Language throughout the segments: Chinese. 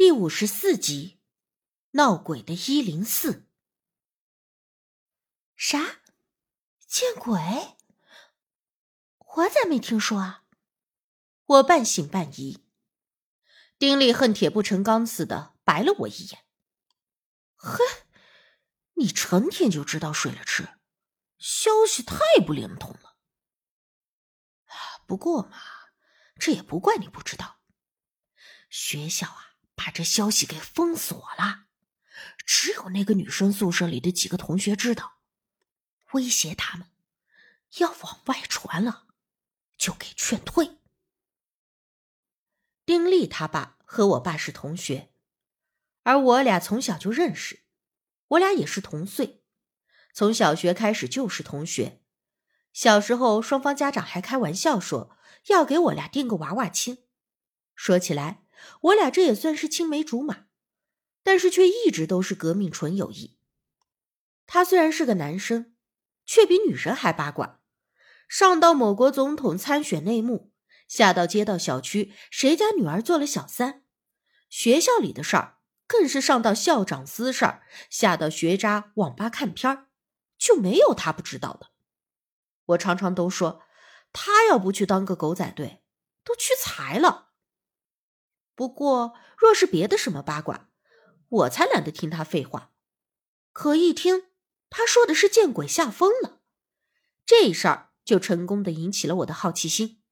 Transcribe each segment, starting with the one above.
第五十四集，闹鬼的一零四。啥？见鬼？我咋没听说啊？我半信半疑。丁力恨铁不成钢似的白了我一眼。哼，你成天就知道睡了吃，消息太不灵通了。不过嘛，这也不怪你不知道，学校啊。把这消息给封锁了，只有那个女生宿舍里的几个同学知道，威胁他们要往外传了，就给劝退。丁力他爸和我爸是同学，而我俩从小就认识，我俩也是同岁，从小学开始就是同学。小时候，双方家长还开玩笑说要给我俩定个娃娃亲。说起来。我俩这也算是青梅竹马，但是却一直都是革命纯友谊。他虽然是个男生，却比女人还八卦，上到某国总统参选内幕，下到街道小区谁家女儿做了小三，学校里的事儿更是上到校长私事儿，下到学渣网吧看片儿，就没有他不知道的。我常常都说，他要不去当个狗仔队，都屈才了。不过，若是别的什么八卦，我才懒得听他废话。可一听他说的是见鬼吓疯了，这事儿就成功的引起了我的好奇心。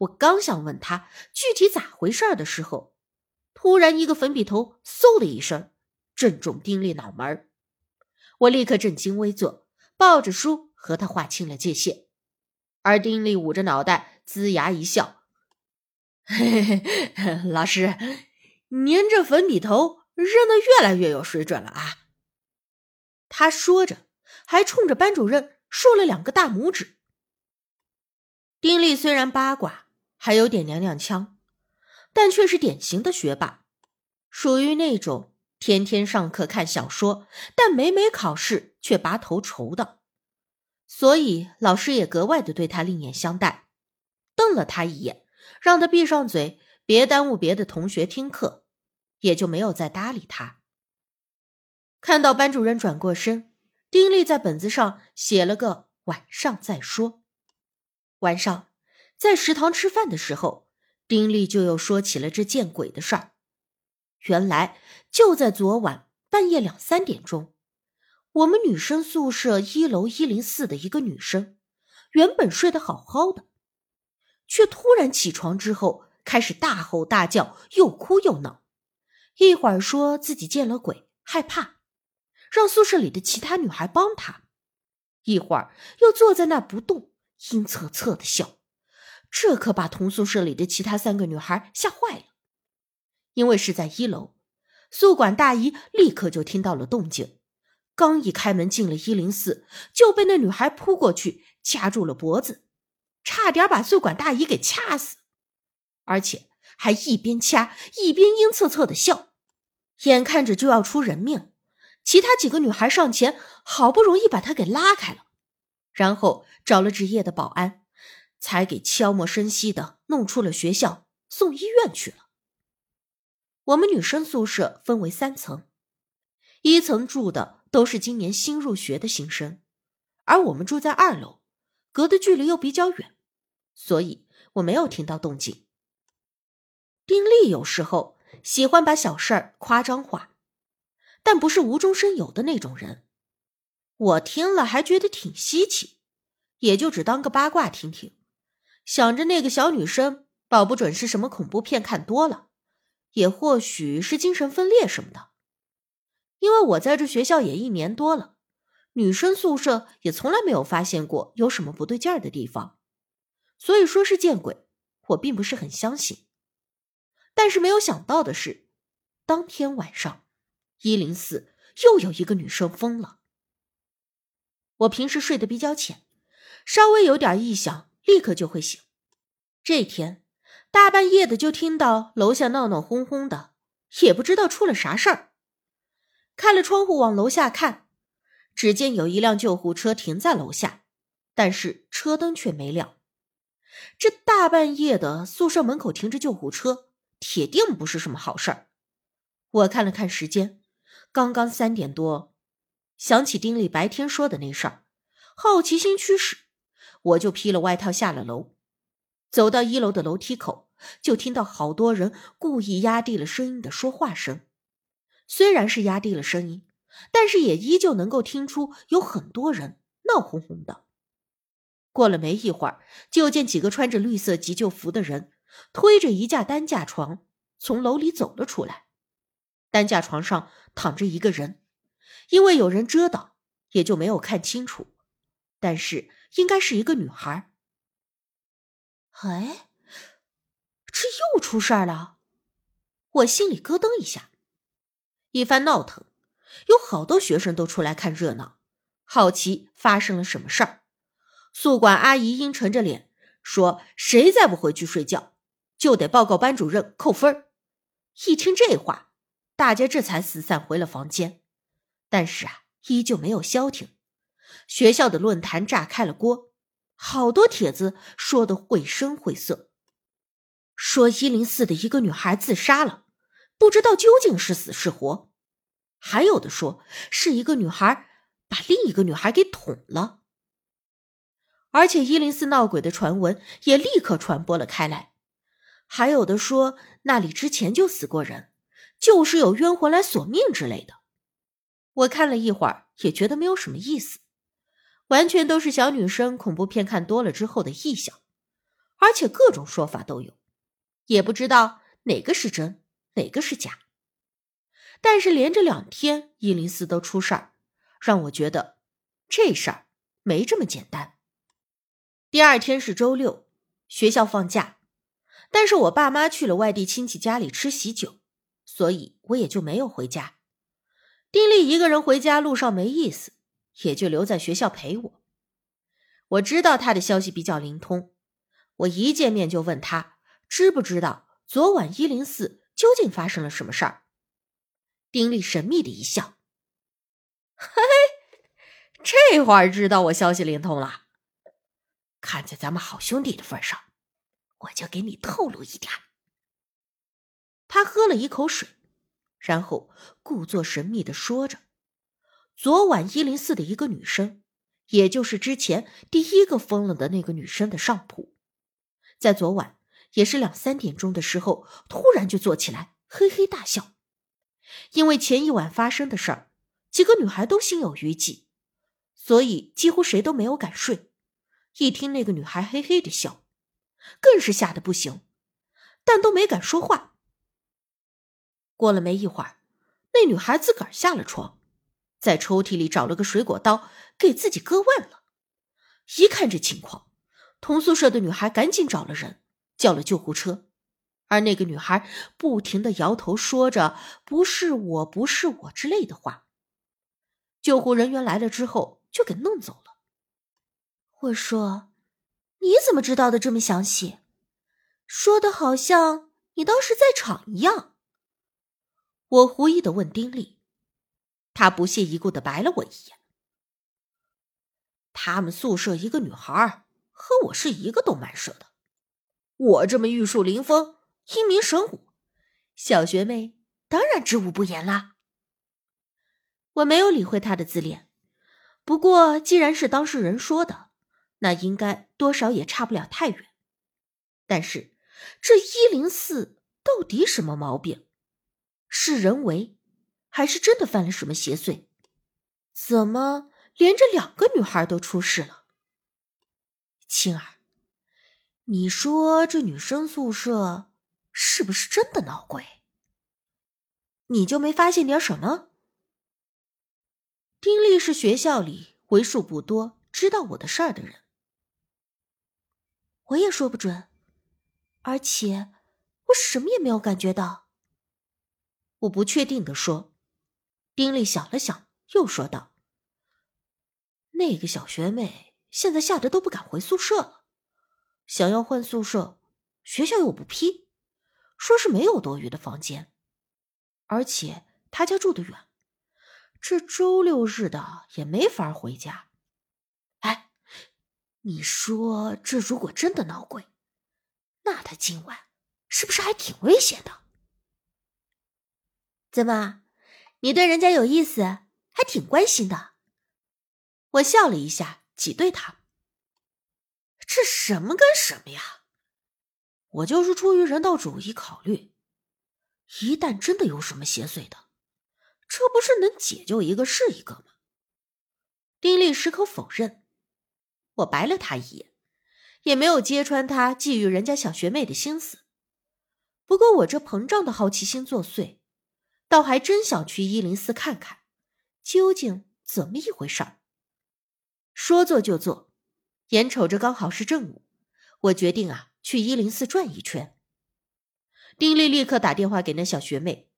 我刚想问他具体咋回事的时候，突然一个粉笔头嗖的一声，正中丁力脑门我立刻正襟危坐，抱着书和他划清了界限。而丁力捂着脑袋，龇牙一笑。嘿嘿嘿，老师，您这粉笔头扔的越来越有水准了啊！他说着，还冲着班主任竖了两个大拇指。丁力虽然八卦，还有点娘娘腔，但却是典型的学霸，属于那种天天上课看小说，但每每考试却拔头筹的。所以老师也格外的对他另眼相待，瞪了他一眼。让他闭上嘴，别耽误别的同学听课，也就没有再搭理他。看到班主任转过身，丁力在本子上写了个“晚上再说”。晚上在食堂吃饭的时候，丁力就又说起了这见鬼的事儿。原来就在昨晚半夜两三点钟，我们女生宿舍一楼一零四的一个女生，原本睡得好好的。却突然起床之后开始大吼大叫，又哭又闹，一会儿说自己见了鬼，害怕，让宿舍里的其他女孩帮他；一会儿又坐在那不动，阴恻恻的笑。这可把同宿舍里的其他三个女孩吓坏了，因为是在一楼，宿管大姨立刻就听到了动静，刚一开门进了一零四，就被那女孩扑过去掐住了脖子。差点把宿管大姨给掐死，而且还一边掐一边阴恻恻的笑，眼看着就要出人命。其他几个女孩上前，好不容易把他给拉开了，然后找了值夜的保安，才给悄无声息的弄出了学校，送医院去了。我们女生宿舍分为三层，一层住的都是今年新入学的新生，而我们住在二楼，隔的距离又比较远。所以我没有听到动静。丁力有时候喜欢把小事儿夸张化，但不是无中生有的那种人。我听了还觉得挺稀奇，也就只当个八卦听听。想着那个小女生，保不准是什么恐怖片看多了，也或许是精神分裂什么的。因为我在这学校也一年多了，女生宿舍也从来没有发现过有什么不对劲儿的地方。所以说是见鬼，我并不是很相信。但是没有想到的是，当天晚上，一零四又有一个女生疯了。我平时睡得比较浅，稍微有点异响，立刻就会醒。这天大半夜的就听到楼下闹闹哄哄的，也不知道出了啥事儿。开了窗户往楼下看，只见有一辆救护车停在楼下，但是车灯却没亮。这大半夜的，宿舍门口停着救护车，铁定不是什么好事儿。我看了看时间，刚刚三点多。想起丁力白天说的那事儿，好奇心驱使，我就披了外套下了楼。走到一楼的楼梯口，就听到好多人故意压低了声音的说话声。虽然是压低了声音，但是也依旧能够听出有很多人闹哄哄的。过了没一会儿，就见几个穿着绿色急救服的人推着一架担架床从楼里走了出来。担架床上躺着一个人，因为有人遮挡，也就没有看清楚，但是应该是一个女孩。哎，这又出事儿了！我心里咯噔一下。一番闹腾，有好多学生都出来看热闹，好奇发生了什么事儿。宿管阿姨阴沉着脸说：“谁再不回去睡觉，就得报告班主任扣分。”一听这话，大家这才四散回了房间。但是啊，依旧没有消停。学校的论坛炸开了锅。好多帖子说的绘声绘色，说一零四的一个女孩自杀了，不知道究竟是死是活；还有的说是一个女孩把另一个女孩给捅了。而且一零四闹鬼的传闻也立刻传播了开来，还有的说那里之前就死过人，就是有冤魂来索命之类的。我看了一会儿，也觉得没有什么意思。完全都是小女生恐怖片看多了之后的臆想，而且各种说法都有，也不知道哪个是真，哪个是假。但是连着两天一零四都出事儿，让我觉得这事儿没这么简单。第二天是周六，学校放假，但是我爸妈去了外地亲戚家里吃喜酒，所以我也就没有回家。丁力一个人回家路上没意思。也就留在学校陪我。我知道他的消息比较灵通，我一见面就问他知不知道昨晚一零四究竟发生了什么事儿。丁力神秘的一笑：“嘿，嘿这会儿知道我消息灵通了。看在咱们好兄弟的份上，我就给你透露一点。”他喝了一口水，然后故作神秘的说着。昨晚一零四的一个女生，也就是之前第一个疯了的那个女生的上铺，在昨晚也是两三点钟的时候，突然就坐起来，嘿嘿大笑。因为前一晚发生的事儿，几个女孩都心有余悸，所以几乎谁都没有敢睡。一听那个女孩嘿嘿的笑，更是吓得不行，但都没敢说话。过了没一会儿，那女孩自个儿下了床。在抽屉里找了个水果刀，给自己割腕了。一看这情况，同宿舍的女孩赶紧找了人，叫了救护车。而那个女孩不停的摇头，说着“不是我，不是我”之类的话。救护人员来了之后，就给弄走了。我说：“你怎么知道的这么详细？说的好像你当时在场一样。”我狐疑的问丁力。他不屑一顾的白了我一眼。他们宿舍一个女孩和我是一个动漫社的，我这么玉树临风、英明神武，小学妹当然知无不言啦。我没有理会他的自恋，不过既然是当事人说的，那应该多少也差不了太远。但是这一零四到底什么毛病？是人为？还是真的犯了什么邪祟？怎么连着两个女孩都出事了？青儿，你说这女生宿舍是不是真的闹鬼？你就没发现点什么？丁力是学校里为数不多知道我的事儿的人，我也说不准，而且我什么也没有感觉到。我不确定的说。丁力想了想，又说道：“那个小学妹现在吓得都不敢回宿舍了，想要换宿舍，学校又不批，说是没有多余的房间，而且他家住得远，这周六日的也没法回家。哎，你说这如果真的闹鬼，那他今晚是不是还挺危险的？”怎么，你对人家有意思，还挺关心的？我笑了一下，挤兑他：“这什么跟什么呀？我就是出于人道主义考虑，一旦真的有什么邪祟的，这不是能解救一个是一个吗？”丁力矢口否认，我白了他一眼，也没有揭穿他觊觎人家小学妹的心思。不过我这膨胀的好奇心作祟，倒还真想去一零四看看，究竟怎么一回事儿。说做就做，眼瞅着刚好是正午，我决定啊去一零四转一圈。丁力立刻打电话给那小学妹，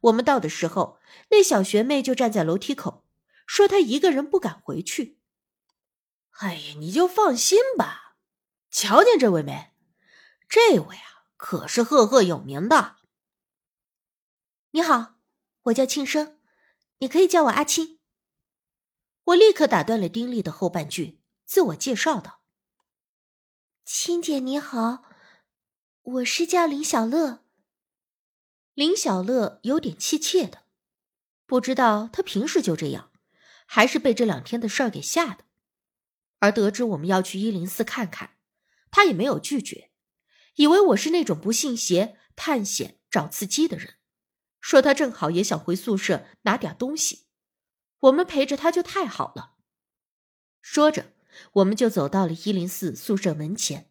我们到的时候，那小学妹就站在楼梯口，说她一个人不敢回去。哎呀，你就放心吧，瞧见这位没？这位啊可是赫赫有名的。你好，我叫庆生，你可以叫我阿青。我立刻打断了丁力的后半句，自我介绍道：“亲姐你好，我是叫林小乐。”林小乐有点怯怯的，不知道他平时就这样，还是被这两天的事儿给吓的。而得知我们要去一零四看看，他也没有拒绝，以为我是那种不信邪、探险找刺激的人，说他正好也想回宿舍拿点东西。我们陪着他就太好了。说着，我们就走到了一零四宿舍门前。